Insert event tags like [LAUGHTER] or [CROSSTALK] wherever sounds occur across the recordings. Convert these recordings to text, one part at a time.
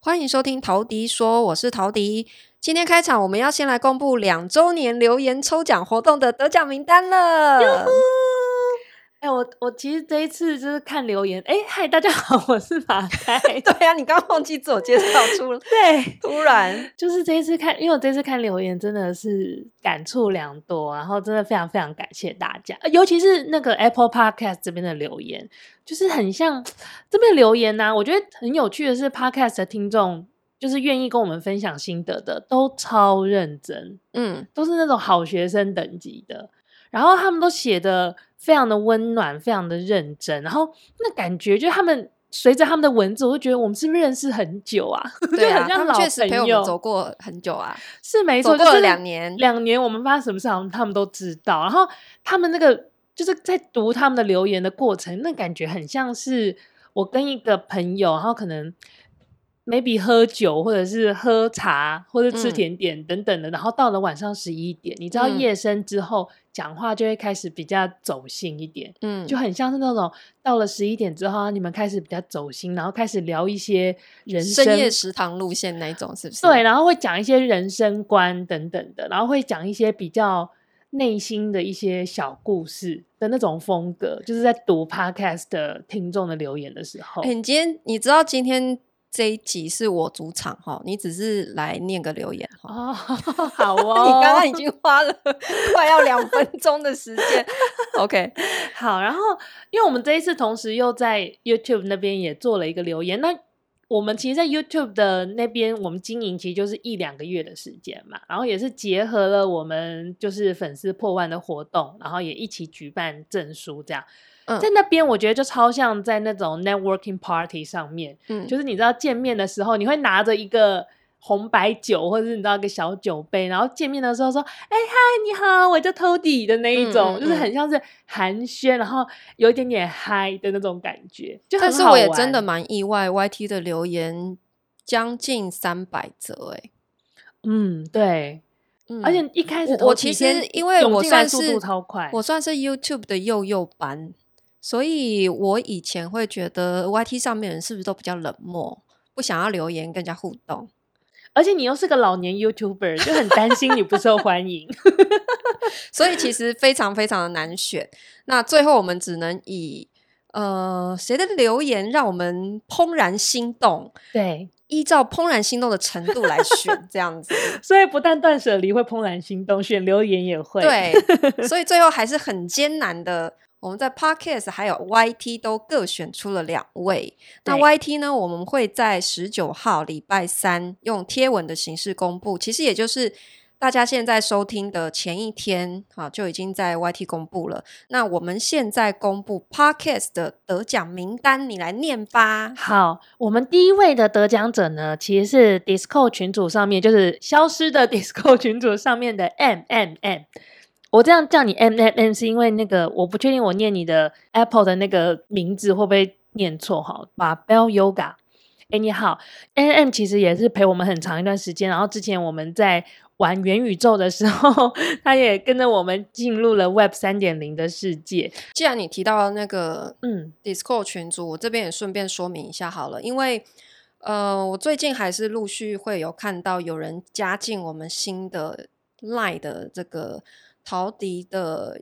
欢迎收听陶迪说，我是陶迪。今天开场，我们要先来公布两周年留言抽奖活动的得奖名单了。哎、欸，我我其实这一次就是看留言，哎、欸，嗨，大家好，我是马 [LAUGHS] 开。对呀、啊，你刚刚忘记自我介绍出 [LAUGHS] 了。对，突然就是这一次看，因为我这次看留言真的是感触良多，然后真的非常非常感谢大家，尤其是那个 Apple Podcast 这边的留言，就是很像这边留言呢、啊。我觉得很有趣的是，Podcast 的听众就是愿意跟我们分享心得的，都超认真，嗯，都是那种好学生等级的，然后他们都写的。非常的温暖，非常的认真，然后那感觉就是他们随着他们的文字，我就觉得我们是不是认识很久啊？[LAUGHS] 对啊，很像老朋友，他们确实陪我们走过很久啊，是没错，过了两年，两年我们发生什么事，好像他们都知道。然后他们那个就是在读他们的留言的过程，那感觉很像是我跟一个朋友，然后可能。maybe 喝酒，或者是喝茶，或者吃甜点等等的，嗯、然后到了晚上十一点，你知道夜深之后讲、嗯、话就会开始比较走心一点，嗯，就很像是那种到了十一点之后，你们开始比较走心，然后开始聊一些人生深夜食堂路线那一种，是不是？对，然后会讲一些人生观等等的，然后会讲一些比较内心的一些小故事的那种风格，就是在读 podcast 的听众的留言的时候。哎、欸，你今天你知道今天？这一集是我主场哈，你只是来念个留言哈。哦，[LAUGHS] 好哦，[LAUGHS] 你刚刚已经花了 [LAUGHS] 快要两分钟的时间。OK，好，然后因为我们这一次同时又在 YouTube 那边也做了一个留言，那我们其实，在 YouTube 的那边，我们经营其实就是一两个月的时间嘛，然后也是结合了我们就是粉丝破万的活动，然后也一起举办证书这样。嗯、在那边，我觉得就超像在那种 networking party 上面，嗯，就是你知道见面的时候，你会拿着一个红白酒，或者是你知道一个小酒杯，然后见面的时候说：“哎、欸、嗨，你好，我叫 Tody 的那一种，嗯嗯嗯，就是很像是寒暄，然后有一点点嗨的那种感觉。就很好玩。但是我也真的蛮意外，YT 的留言将近三百则，哎，嗯，对，嗯，而且一开始我，我其实因为我算是速度超快，我算是 YouTube 的幼幼班。所以，我以前会觉得 YT 上面人是不是都比较冷漠，不想要留言，更加互动。而且你又是个老年 YouTuber，就很担心你不受欢迎。[LAUGHS] 所以其实非常非常的难选。那最后我们只能以呃谁的留言让我们怦然心动，对，依照怦然心动的程度来选这样子。[LAUGHS] 所以不但断舍离会怦然心动，选留言也会。对，所以最后还是很艰难的。我们在 Podcast 还有 YT 都各选出了两位。那 YT 呢？我们会在十九号礼拜三用贴文的形式公布。其实也就是大家现在收听的前一天，好，就已经在 YT 公布了。那我们现在公布 Podcast 的得奖名单，你来念吧。好，我们第一位的得奖者呢，其实是 Discord 群组上面，就是消失的 [LAUGHS] Discord 群组上面的 M M M。我这样叫你 M M M 是因为那个我不确定我念你的 Apple 的那个名字会不会念错哈。Barbell Yoga，哎，你好，M M 其实也是陪我们很长一段时间，然后之前我们在玩元宇宙的时候，[LAUGHS] 他也跟着我们进入了 Web 三点零的世界。既然你提到那个嗯 Discord 群组，我这边也顺便说明一下好了，因为呃，我最近还是陆续会有看到有人加进我们新的 Line 的这个。陶迪的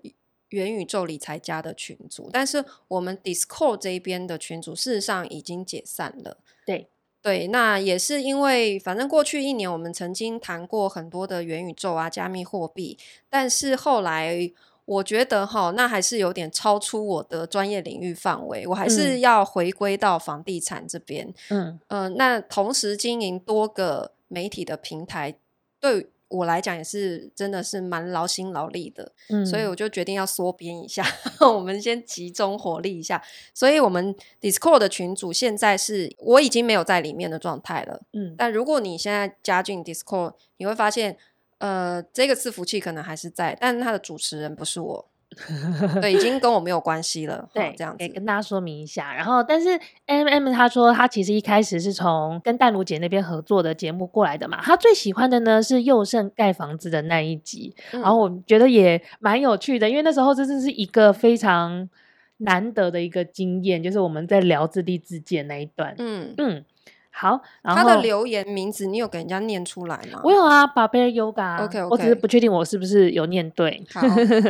元宇宙理财家的群组，但是我们 Discord 这边的群组事实上已经解散了。对对，那也是因为反正过去一年我们曾经谈过很多的元宇宙啊、加密货币，但是后来我觉得哈，那还是有点超出我的专业领域范围，我还是要回归到房地产这边。嗯嗯、呃，那同时经营多个媒体的平台，对。我来讲也是真的是蛮劳心劳力的，嗯，所以我就决定要缩编一下，[LAUGHS] 我们先集中火力一下。所以，我们 Discord 的群组现在是我已经没有在里面的状态了，嗯。但如果你现在加进 Discord，你会发现，呃，这个伺服器可能还是在，但它的主持人不是我，[LAUGHS] 对，已经跟我没有关系了。对，这样子跟大家说明一下。然后，但是 M M 他说他其实一开始是从跟淡如姐那边合作的节目过来的嘛。他最喜欢的呢是佑胜盖房子的那一集，嗯、然后我觉得也蛮有趣的，因为那时候真的是一个非常难得的一个经验，就是我们在聊自立自建那一段。嗯嗯。好，然后他的留言名字你有给人家念出来吗？我有啊，Barbell Yoga。OK OK，我只是不确定我是不是有念对。好，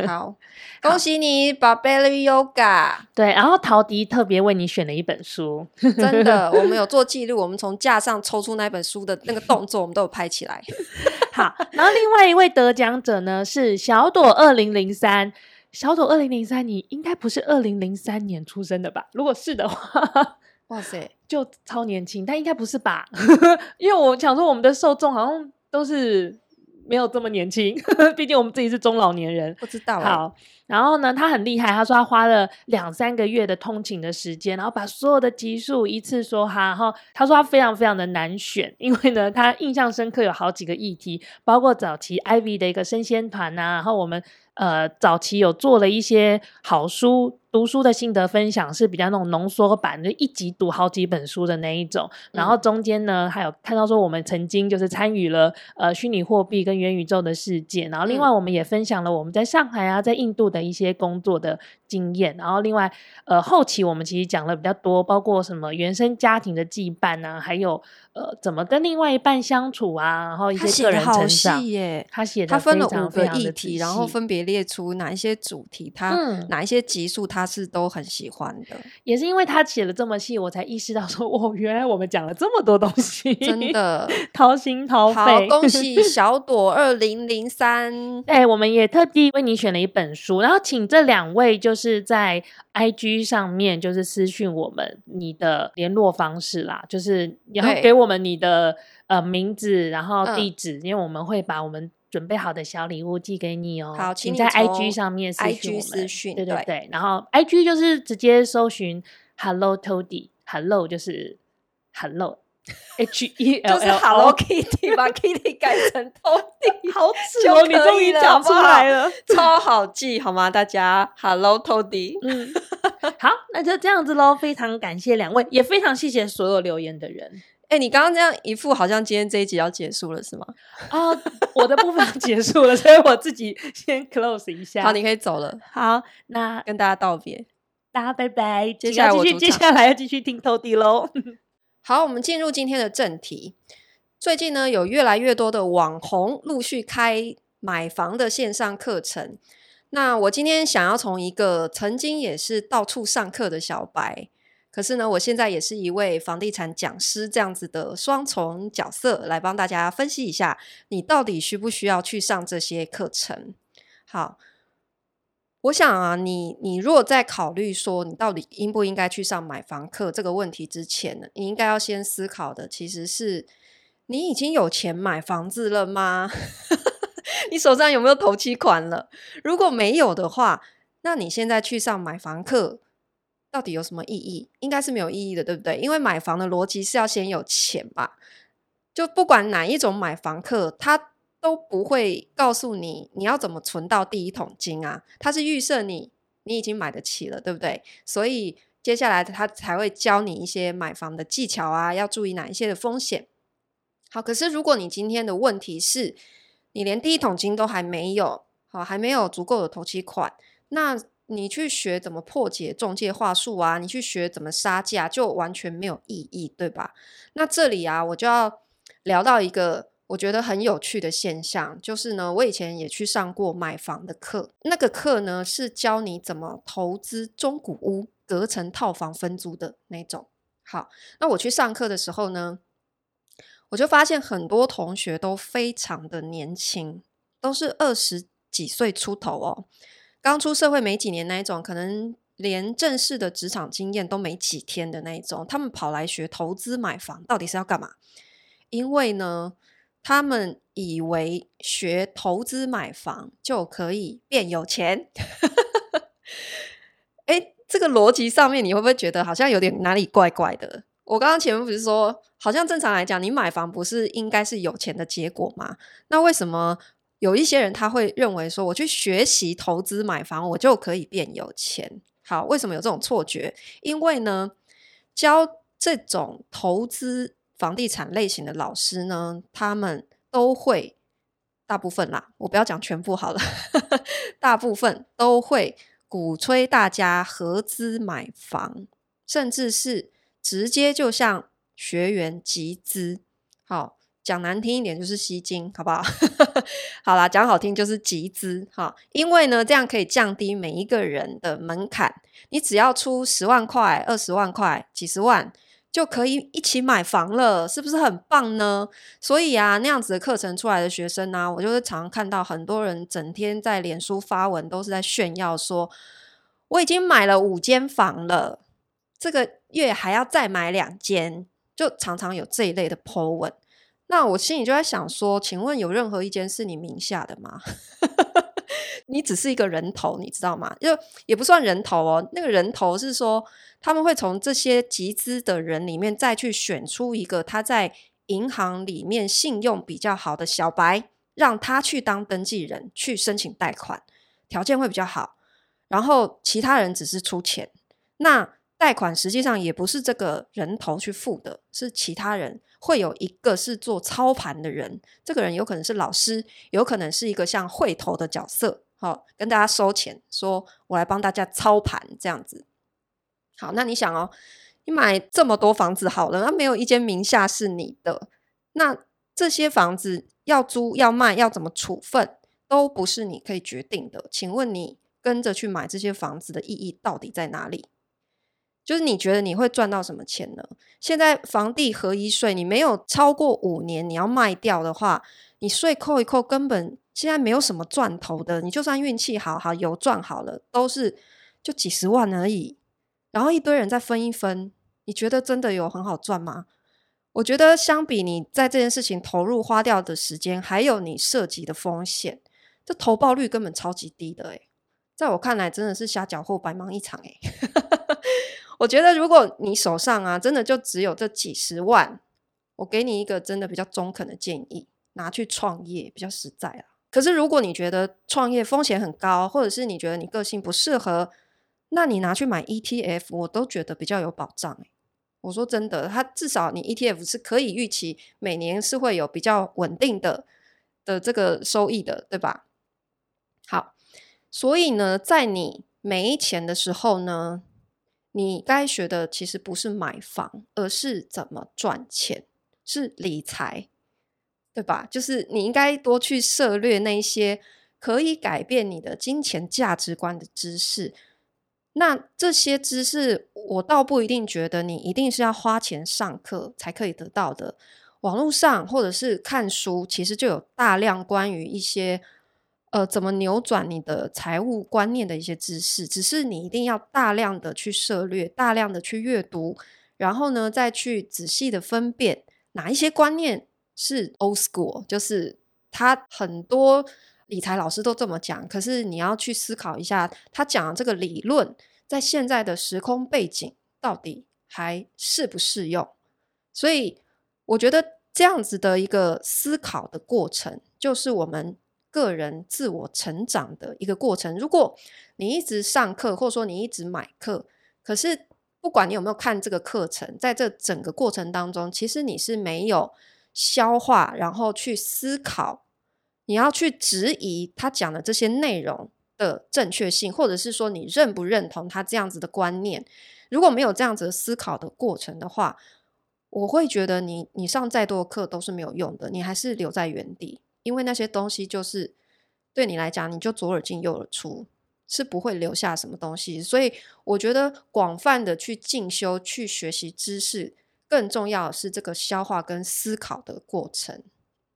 好，[LAUGHS] 恭喜你，Barbell Yoga。对，然后陶迪特别为你选了一本书，真的，[LAUGHS] 我们有做记录，我们从架上抽出那本书的那个动作，我们都有拍起来。[LAUGHS] 好，然后另外一位得奖者呢是小朵二零零三，小朵二零零三，你应该不是二零零三年出生的吧？如果是的话。哇塞，就超年轻，但应该不是吧？[LAUGHS] 因为我想说，我们的受众好像都是没有这么年轻，[LAUGHS] 毕竟我们自己是中老年人。不知道。好，然后呢，他很厉害，他说他花了两三个月的通勤的时间，然后把所有的集数一次说哈。然后他说他非常非常的难选，因为呢，他印象深刻有好几个议题，包括早期 Ivy 的一个生鲜团啊，然后我们呃早期有做了一些好书。读书的心得分享是比较那种浓缩版，就一集读好几本书的那一种。然后中间呢，还有看到说我们曾经就是参与了呃虚拟货币跟元宇宙的世界。然后另外我们也分享了我们在上海啊，在印度的一些工作的经验。然后另外呃后期我们其实讲了比较多，包括什么原生家庭的羁绊啊，还有呃怎么跟另外一半相处啊，然后一些个人成长。耶，他写的他分了五个议题，然后分别列出哪一些主题，他、嗯、哪一些集数他。他是都很喜欢的，也是因为他写的这么细，我才意识到说，哦，原来我们讲了这么多东西，[LAUGHS] 真的掏心掏肺。好，恭喜 [LAUGHS] 小朵二零零三，哎，我们也特地为你选了一本书，然后请这两位就是在 IG 上面就是私讯我们你的联络方式啦，就是然后给我们你的呃名字，然后地址，嗯，因为我们会把我们。准备好的小礼物寄给你哦。好，请在 IG 上面私讯我们。对对对。对然后 IG 就是直接搜寻 Hello Toddy，Hello 就是 Hello，H E L L，就是 Hello Kitty，把 Kitty 改成 Toddy，好吃哦，你终于讲出来了，超好记，好吗？大家 Hello Toddy，嗯，好，那就这样子喽。非常感谢两位，也非常谢谢所有留言的人。哎、欸，你刚刚这样一副好像今天这一集要结束了是吗？啊、哦，我的部分结束了，所以我自己先 close 一下。好，你可以走了。好，那跟大家道别，大家拜拜。接下来我继续，接下来要继续听 Toddy 喽。好，我们进入今天的正题。最近呢，有越来越多的网红陆续开买房的线上课程。那我今天想要从一个曾经也是到处上课的小白。可是呢，我现在也是一位房地产讲师，这样子的双重角色，来帮大家分析一下，你到底需不需要去上这些课程？好，我想啊，你你如果在考虑说你到底应不应该去上买房课这个问题之前呢，你应该要先思考的，其实是你已经有钱买房子了吗？[LAUGHS] 你手上有没有头期款了？如果没有的话，那你现在去上买房课，到底有什么意义？应该是没有意义的，对不对？因为买房的逻辑是要先有钱吧。就不管哪一种买房课，他都不会告诉你你要怎么存到第一桶金啊。他是预设你你已经买得起了，对不对？所以接下来他才会教你一些买房的技巧啊，要注意哪一些的风险。好，可是如果你今天的问题是你连第一桶金都还没有，好，还没有足够的头期款，那。你去学怎么破解中介话术啊？你去学怎么杀价，就完全没有意义，对吧？那这里啊，我就要聊到一个我觉得很有趣的现象，就是呢，我以前也去上过买房的课，那个课呢是教你怎么投资中古屋、隔层套房分租的那种。好，那我去上课的时候呢，我就发现很多同学都非常的年轻，都是二十几岁出头哦。刚出社会没几年那一种，可能连正式的职场经验都没几天的那一种，他们跑来学投资买房，到底是要干嘛？因为呢，他们以为学投资买房就可以变有钱。诶，这个逻辑上面你会不会觉得好像有点哪里怪怪的？我刚刚前面不是说，好像正常来讲，你买房不是应该是有钱的结果吗？那为什么？有一些人他会认为说，我去学习投资买房，我就可以变有钱。好，为什么有这种错觉？因为呢，教这种投资房地产类型的老师呢，他们都会大部分啦，我不要讲全部好了，[LAUGHS] 大部分都会鼓吹大家合资买房，甚至是直接就向学员集资。好。讲难听一点就是吸金，好不好？[LAUGHS] 好啦，讲好听就是集资，哈，因为呢，这样可以降低每一个人的门槛，你只要出十万块、二十万块、几十万，就可以一起买房了，是不是很棒呢？所以啊，那样子的课程出来的学生呢、我就是常常看到很多人整天在脸书发文，都是在炫耀说，我已经买了五间房了，这个月还要再买两间，就常常有这一类的 po 文。那我心里就在想说，请问有任何一间是你名下的吗？你只是一个人头，你知道吗？就也不算人头哦。那个人头是说，他们会从这些集资的人里面再去选出一个他在银行里面信用比较好的小白，让他去当登记人，去申请贷款，条件会比较好。然后其他人只是出钱。那贷款实际上也不是这个人头去付的，是其他人。会有一个是做操盘的人，这个人有可能是老师，有可能是一个像会头的角色，好，跟大家收钱，说我来帮大家操盘这样子。好，那你想哦，你买这么多房子好了，那没有一间名下是你的，那这些房子要租要卖要怎么处分，都不是你可以决定的。请问你跟着去买这些房子的意义到底在哪里？就是你觉得你会赚到什么钱呢？现在房地合一税，你没有超过五年，你要卖掉的话，你税扣一扣，根本现在没有什么赚头的。你就算运气好好有赚好了，都是就几十万而已。然后一堆人再分一分，你觉得真的有很好赚吗？我觉得相比你在这件事情投入花掉的时间，还有你涉及的风险，这投报率根本超级低的诶。在我看来，真的是瞎搅和，白忙一场诶。[LAUGHS] 我觉得，如果你手上啊，真的就只有这几十万，我给你一个真的比较中肯的建议，拿去创业比较实在啊。可是，如果你觉得创业风险很高，或者是你觉得你个性不适合，那你拿去买 ETF，我都觉得比较有保障。我说真的，它至少你 ETF 是可以预期每年是会有比较稳定的的这个收益的，对吧？好，所以呢，在你没钱的时候呢，你该学的其实不是买房，而是怎么赚钱，是理财，对吧？就是你应该多去涉猎那些可以改变你的金钱价值观的知识。那这些知识，我倒不一定觉得你一定是要花钱上课才可以得到的。网络上或者是看书，其实就有大量关于一些。呃，怎么扭转你的财务观念的一些知识，只是你一定要大量的去涉略，大量的去阅读，然后呢，再去仔细的分辨哪一些观念是 old school，就是他很多理财老师都这么讲，可是你要去思考一下，他讲的这个理论在现在的时空背景到底还适不适用？所以我觉得这样子的一个思考的过程，就是我们。个人自我成长的一个过程。如果你一直上课，或者说你一直买课，可是不管你有没有看这个课程，在这整个过程当中，其实你是没有消化，然后去思考，你要去质疑他讲的这些内容的正确性，或者是说你认不认同他这样子的观念。如果没有这样子思考的过程的话，我会觉得你你上再多的课都是没有用的，你还是留在原地。因为那些东西就是对你来讲，你就左耳进右耳出，是不会留下什么东西。所以我觉得广泛的去进修、去学习知识，更重要是这个消化跟思考的过程。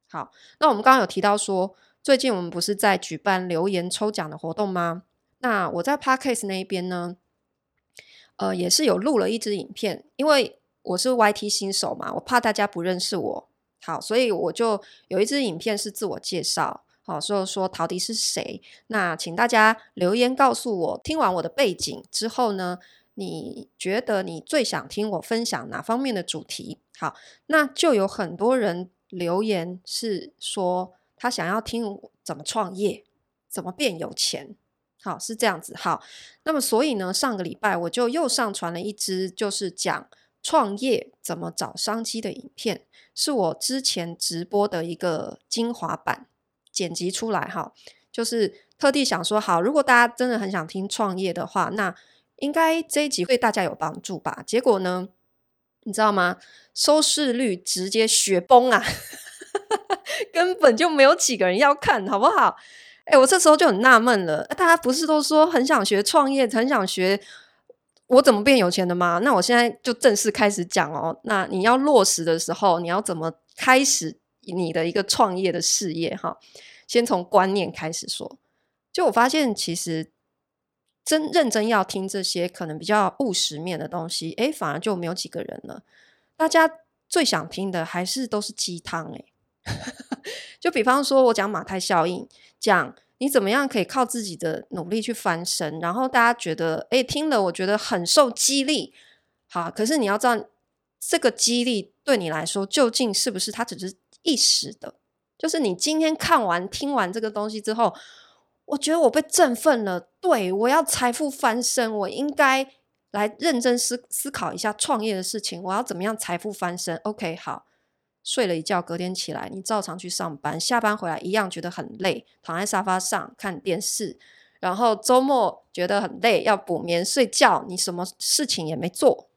好，那我们刚刚有提到说，最近我们不是在举办留言抽奖的活动吗？那我在 Podcast 那一边呢，呃，也是有录了一支影片，因为我是 YT 新手嘛，我怕大家不认识我。好，所以我就有一支影片是自我介绍，好，所以说陶迪是谁？那请大家留言告诉我，听完我的背景之后呢，你觉得你最想听我分享哪方面的主题？好，那就有很多人留言是说他想要听怎么创业，怎么变有钱。好，是这样子。好，那么所以呢，上个礼拜我就又上传了一支，就是讲创业怎么找商机的影片，是我之前直播的一个精华版剪辑出来。哈，就是特地想说，好，如果大家真的很想听创业的话，那应该这一集对大家有帮助吧？结果呢，你知道吗？收视率直接雪崩啊，[LAUGHS] 根本就没有几个人要看，好不好？哎、我这时候就很纳闷了，大家不是都说很想学创业，很想学我怎么变有钱的吗？那我现在就正式开始讲哦。那你要落实的时候，你要怎么开始你的一个创业的事业？哈，先从观念开始说。就我发现，其实真认真要听这些可能比较务实面的东西，哎，反而就没有几个人了。大家最想听的还是都是鸡汤，哎。[LAUGHS] 就比方说，我讲马太效应，讲你怎么样可以靠自己的努力去翻身，然后大家觉得，诶，听了我觉得很受激励。好，可是你要知道，这个激励对你来说，究竟是不是它只是一时的？就是你今天看完、听完这个东西之后，我觉得我被振奋了，对，我要财富翻身，我应该来认真思思考一下创业的事情，我要怎么样财富翻身？OK，好。睡了一觉，隔天起来，你照常去上班，下班回来一样觉得很累，躺在沙发上看电视，然后周末觉得很累，要补眠睡觉，你什么事情也没做，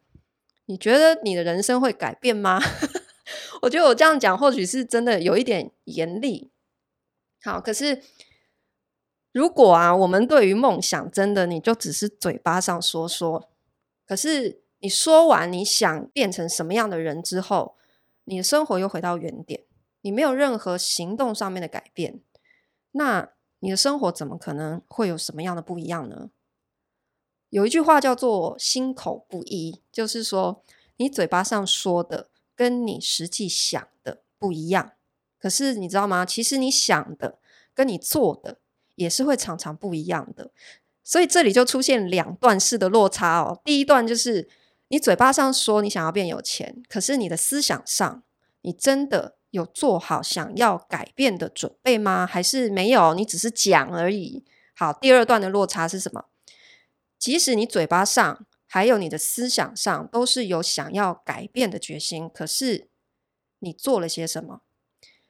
你觉得你的人生会改变吗？[LAUGHS] 我觉得我这样讲或许是真的有一点严厉。好，可是如果啊，我们对于梦想真的你就只是嘴巴上说说，可是你说完你想变成什么样的人之后，你的生活又回到原点，你没有任何行动上面的改变，那你的生活怎么可能会有什么样的不一样呢？有一句话叫做“心口不一”，就是说你嘴巴上说的跟你实际想的不一样。可是你知道吗？其实你想的跟你做的也是会常常不一样的。所以这里就出现两段式的落差哦。第一段就是。你嘴巴上说你想要变有钱，可是你的思想上，你真的有做好想要改变的准备吗？还是没有？你只是讲而已。好，第二段的落差是什么？即使你嘴巴上还有你的思想上都是有想要改变的决心，可是你做了些什么？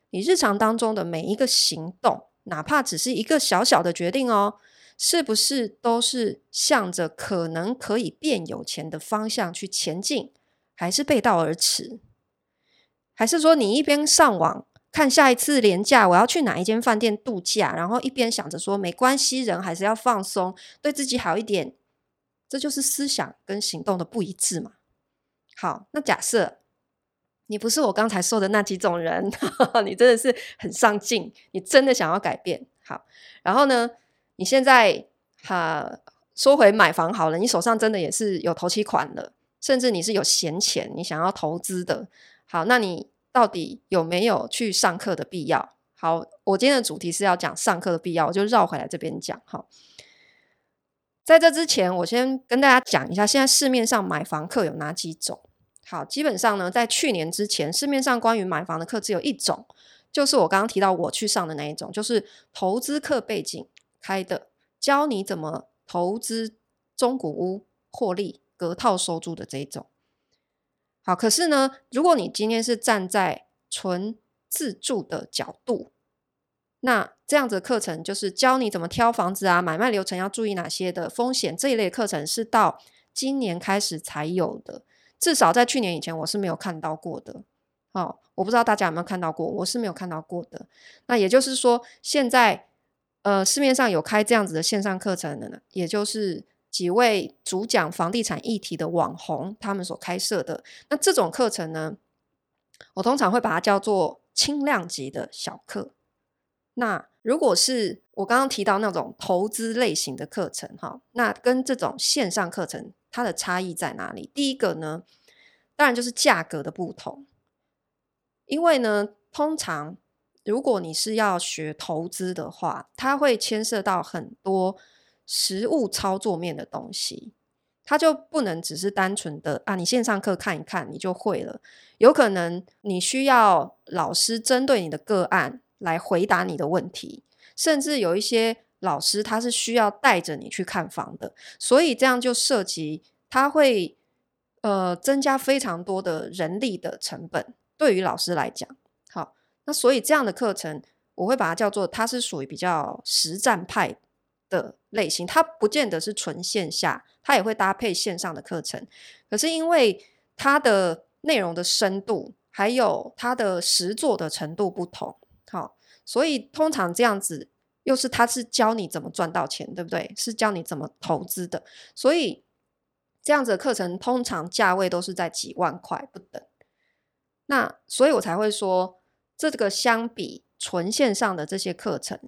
你日常当中的每一个行动，哪怕只是一个小小的决定哦。是不是都是向着可能可以变有钱的方向去前进，还是背道而驰？还是说你一边上网看下一次廉价我要去哪一间饭店度假，然后一边想着说没关系，人还是要放松，对自己好一点？这就是思想跟行动的不一致嘛。好，那假设你不是我刚才说的那几种人，[LAUGHS] 你真的是很上进，你真的想要改变。好，然后呢？你现在哈说回买房好了，你手上真的也是有头期款了，甚至你是有闲钱，你想要投资的。好，那你到底有没有去上课的必要？好，我今天的主题是要讲上课的必要，我就绕回来这边讲。好，在这之前，我先跟大家讲一下，现在市面上买房课有哪几种？好，基本上呢，在去年之前，市面上关于买房的课只有一种，就是我刚刚提到我去上的那一种，就是投资课背景。开的教你怎么投资中古屋获利隔套收租的这一种，好，可是呢，如果你今天是站在纯自住的角度，那这样子的课程就是教你怎么挑房子啊，买卖流程要注意哪些的风险，这一类课程是到今年开始才有的，至少在去年以前我是没有看到过的。哦，我不知道大家有没有看到过，我是没有看到过的。那也就是说，现在。呃，市面上有开这样子的线上课程的呢，也就是几位主讲房地产议题的网红他们所开设的。那这种课程呢，我通常会把它叫做轻量级的小课。那如果是我刚刚提到那种投资类型的课程，哈，那跟这种线上课程它的差异在哪里？第一个呢，当然就是价格的不同，因为呢，通常。如果你是要学投资的话，它会牵涉到很多实务操作面的东西，它就不能只是单纯的啊，你线上课看一看你就会了。有可能你需要老师针对你的个案来回答你的问题，甚至有一些老师他是需要带着你去看房的，所以这样就涉及他会呃增加非常多的人力的成本，对于老师来讲，所以这样的课程我会把它叫做它是属于比较实战派的类型，它不见得是纯线下，它也会搭配线上的课程，可是因为它的内容的深度，还有它的实作的程度不同，好，所以通常这样子又是他是教你怎么赚到钱，对不对？是教你怎么投资的，所以这样子的课程通常价位都是在几万块不等。那所以我才会说，这个相比纯线上的这些课程，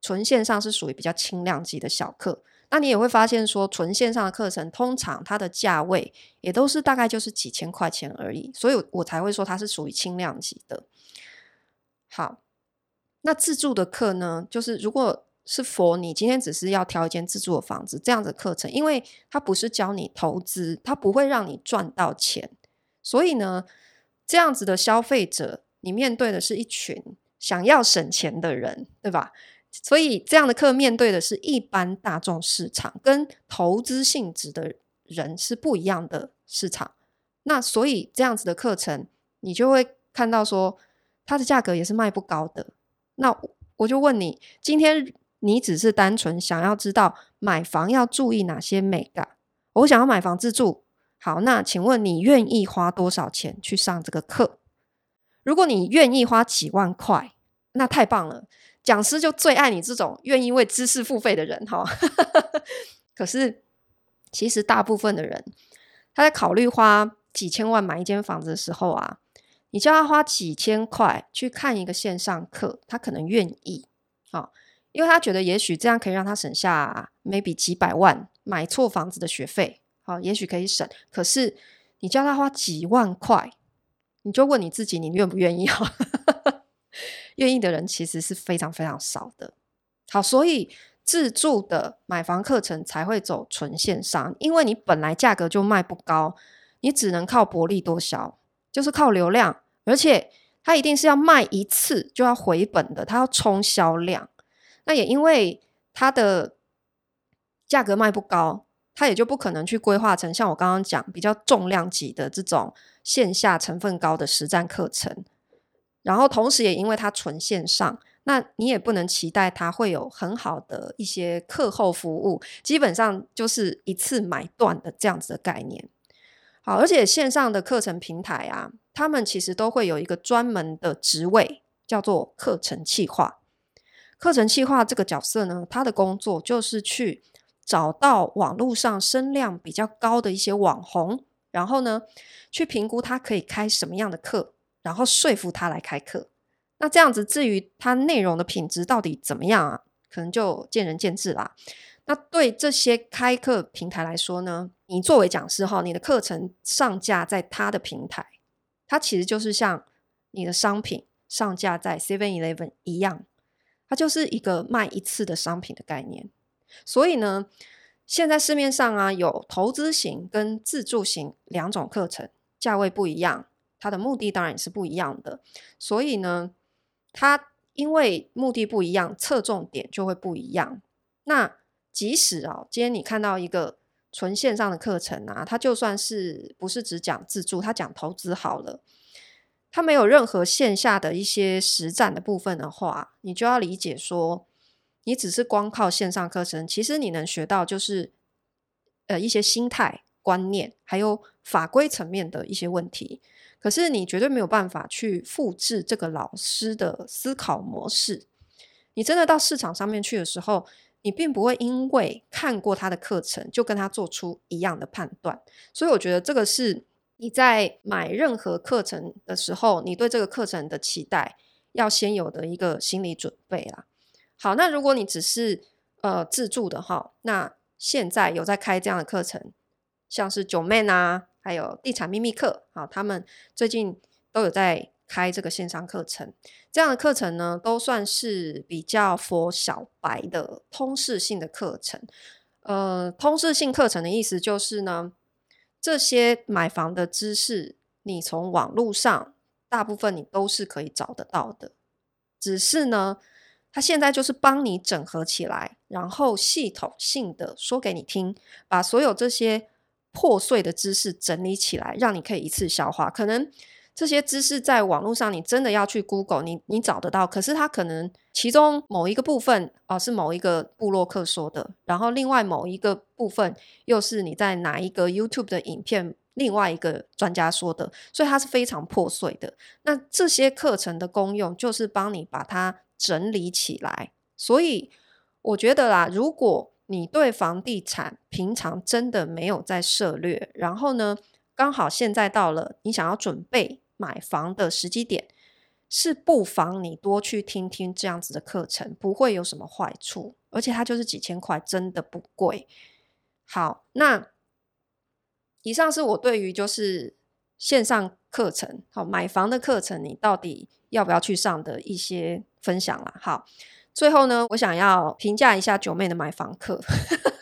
纯线上是属于比较轻量级的小课。那你也会发现说，纯线上的课程通常它的价位也都是大概就是几千块钱而已，所以我才会说它是属于轻量级的。好，那自助的课呢，就是如果是 for 你今天只是要挑一间自住的房子这样子的课程，因为它不是教你投资，它不会让你赚到钱，所以呢，这样子的消费者，你面对的是一群想要省钱的人，对吧？所以这样的课面对的是一般大众市场，跟投资性质的人是不一样的市场。那所以这样子的课程，你就会看到说，它的价格也是卖不高的。那我就问你，今天你只是单纯想要知道买房要注意哪些美感？我想要买房自住，好，那请问你愿意花多少钱去上这个课？如果你愿意花几万块，那太棒了。讲师就最爱你这种愿意为知识付费的人哈。[LAUGHS] 可是，其实大部分的人，他在考虑花几千万买一间房子的时候啊，你叫他花几千块去看一个线上课，他可能愿意啊，因为他觉得也许这样可以让他省下 maybe 几百万买错房子的学费，好，也许可以省。可是你叫他花几万块，你就问你自己，你愿不愿意哈？[LAUGHS] 愿意的人其实是非常非常少的。好，所以自住的买房课程才会走纯线上，因为你本来价格就卖不高，你只能靠薄利多销，就是靠流量，而且它一定是要卖一次就要回本的，它要冲销量。那也因为它的价格卖不高，它也就不可能去规划成像我刚刚讲比较重量级的这种线下成分高的实战课程。然后，同时也因为它纯线上，那你也不能期待它会有很好的一些课后服务，基本上就是一次买断的这样子的概念。好，而且线上的课程平台啊，他们其实都会有一个专门的职位，叫做课程企划。课程企划这个角色呢，他的工作就是去找到网络上声量比较高的一些网红，然后呢，去评估他可以开什么样的课。然后说服他来开课，那这样子至于他内容的品质到底怎么样啊？可能就见仁见智啦。那对这些开课平台来说呢，你作为讲师哈，你的课程上架在他的平台，它其实就是像你的商品上架在 Seven Eleven 一样，它就是一个卖一次的商品的概念。所以呢，现在市面上啊有投资型跟自助型两种课程，价位不一样。它的目的当然也是不一样的，所以呢，它因为目的不一样，侧重点就会不一样。那即使啊，今天你看到一个纯线上的课程啊，它就算是不是只讲自助，它讲投资好了，它没有任何线下的一些实战的部分的话，你就要理解说，你只是光靠线上课程，其实你能学到就是呃一些心态观念，还有法规层面的一些问题。可是你绝对没有办法去复制这个老师的思考模式。你真的到市场上面去的时候，你并不会因为看过他的课程就跟他做出一样的判断。所以我觉得这个是你在买任何课程的时候，你对这个课程的期待要先有的一个心理准备啦。好，那如果你只是呃自住的哈，那现在有在开这样的课程，像是九妹啊。还有地产秘密课啊，他们最近都有在开这个线上课程。这样的课程呢，都算是比较佛小白的通识性的课程。呃，通识性课程的意思就是呢，这些买房的知识，你从网络上大部分你都是可以找得到的。只是呢，他现在就是帮你整合起来，然后系统性的说给你听，把所有这些破碎的知识整理起来，让你可以一次消化。可能这些知识在网络上，你真的要去 Google，你你找得到。可是它可能其中某一个部分哦、是某一个部落客说的，然后另外某一个部分又是你在哪一个 YouTube 的影片，另外一个专家说的，所以它是非常破碎的。那这些课程的功用就是帮你把它。整理起来，所以我觉得啦，如果你对房地产平常真的没有在涉略，然后呢，刚好现在到了你想要准备买房的时机点，是不妨你多去听听这样子的课程，不会有什么坏处，而且它就是几千块，真的不贵。好，那以上是我对于就是线上课程，好，买房的课程，你到底要不要去上的一些。分享了，好，最后呢，我想要评价一下九妹的买房课，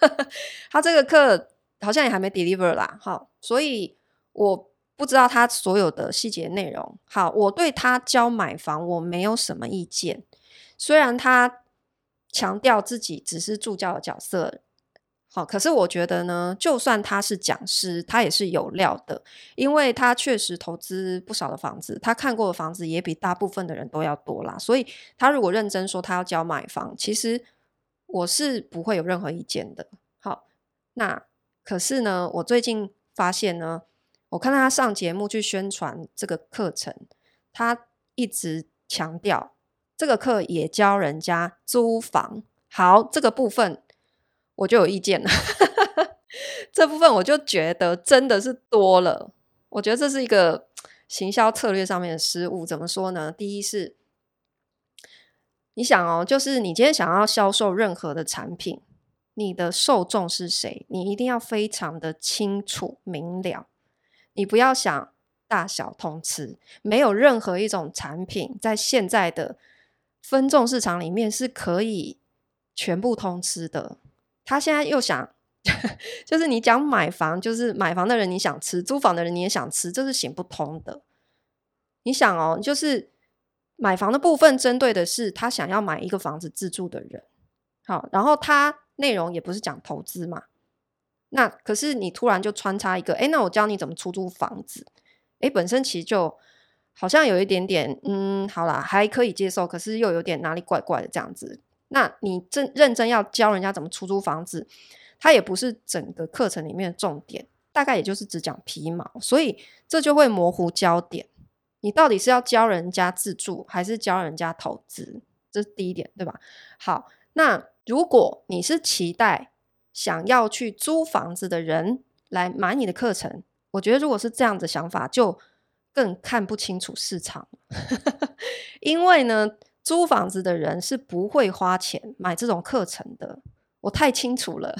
[LAUGHS] 她这个课好像也还没 deliver 啦，好，所以我不知道她所有的细节内容。好，我对她教买房我没有什么意见，虽然她强调自己只是助教的角色。好，可是我觉得呢，就算他是讲师，他也是有料的，因为他确实投资不少的房子，他看过的房子也比大部分的人都要多啦。所以，他如果认真说他要教买房，其实我是不会有任何意见的。好，那可是呢，我最近发现呢，我看到他上节目去宣传这个课程，他一直强调这个课也教人家租房。好，这个部分。我就有意见了，[LAUGHS] 这部分我就觉得真的是多了。我觉得这是一个行销策略上面的失误。怎么说呢？第一是，你想哦，就是你今天想要销售任何的产品，你的受众是谁？你一定要非常的清楚明了。你不要想大小通吃，没有任何一种产品在现在的分众市场里面是可以全部通吃的。他现在又想，[LAUGHS] 就是你讲买房，就是买房的人你想吃，租房的人你也想吃，这是行不通的。你想哦，就是买房的部分针对的是他想要买一个房子自住的人，好，然后他内容也不是讲投资嘛。那可是你突然就穿插一个，诶，那我教你怎么出租房子，诶，本身其实就好像有一点点，嗯，好啦，还可以接受，可是又有点哪里怪怪的这样子。那你真认真要教人家怎么出租房子，它也不是整个课程里面的重点，大概也就是只讲皮毛，所以这就会模糊焦点。你到底是要教人家自住，还是教人家投资？这是第一点，对吧？好，那如果你是期待想要去租房子的人来买你的课程，我觉得如果是这样的想法，就更看不清楚市场，[LAUGHS] 因为呢。租房子的人是不会花钱买这种课程的，我太清楚了。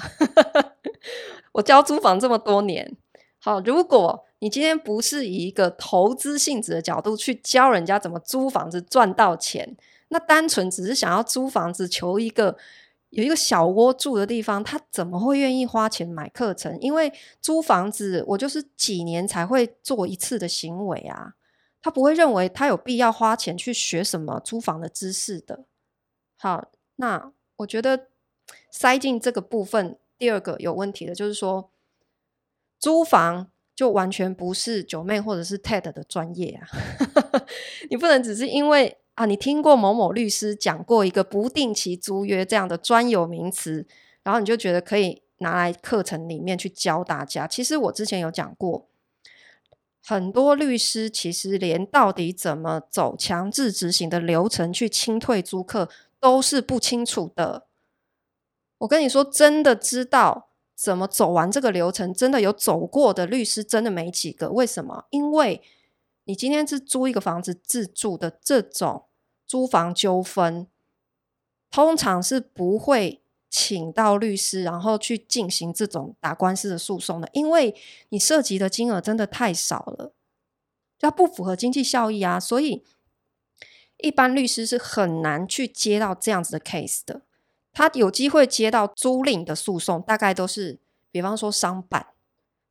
[LAUGHS] 我教租房这么多年，好，如果你今天不是以一个投资性质的角度去教人家怎么租房子赚到钱，那单纯只是想要租房子求一个有一个小窝住的地方，他怎么会愿意花钱买课程？因为租房子我就是几年才会做一次的行为啊。他不会认为他有必要花钱去学什么租房的知识的。好，那我觉得塞进这个部分，第二个有问题的就是说，租房就完全不是九妹或者是 TED 的专业啊。[LAUGHS] 你不能只是因为啊，你听过某某律师讲过一个不定期租约这样的专有名词，然后你就觉得可以拿来课程里面去教大家。其实我之前有讲过。很多律师其实连到底怎么走强制执行的流程去清退租客都是不清楚的。我跟你说，真的知道怎么走完这个流程，真的有走过的律师真的没几个。为什么？因为你今天是租一个房子自住的这种租房纠纷，通常是不会。请到律师，然后去进行这种打官司的诉讼的，因为你涉及的金额真的太少了，它不符合经济效益啊，所以一般律师是很难去接到这样子的 case 的。他有机会接到租赁的诉讼，大概都是比方说商办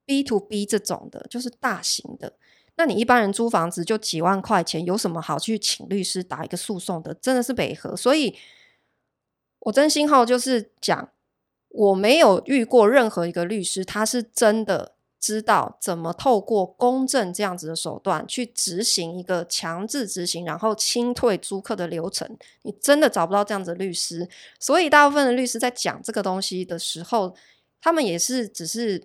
B to B 这种的，就是大型的。那你一般人租房子就几万块钱，有什么好去请律师打一个诉讼的？真的是北河，所以。我真心话就是讲，我没有遇过任何一个律师，他是真的知道怎么透过公证这样子的手段去执行一个强制执行，然后清退租客的流程。你真的找不到这样子的律师，所以大部分的律师在讲这个东西的时候，他们也是只是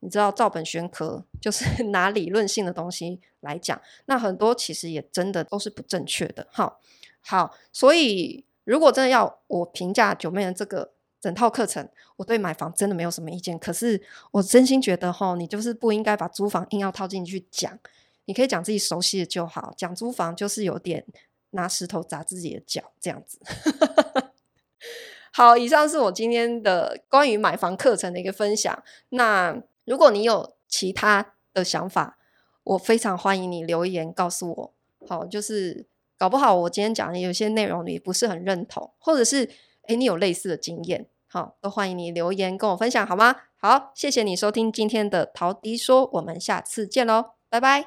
你知道照本宣科，就是 [LAUGHS] 拿理论性的东西来讲。那很多其实也真的都是不正确的。好，好，所以。如果真的要我评价九妹的这个整套课程，我对买房真的没有什么意见。可是我真心觉得哈，你就是不应该把租房硬要套进去讲。你可以讲自己熟悉的就好，讲租房就是有点拿石头砸自己的脚这样子。[LAUGHS] 好，以上是我今天的关于买房课程的一个分享。那如果你有其他的想法，我非常欢迎你留言告诉我。好，就是。搞不好我今天讲的有些内容你不是很认同，或者是诶你有类似的经验，好，都欢迎你留言跟我分享好吗？好，谢谢你收听今天的陶迪说，我们下次见喽，拜拜。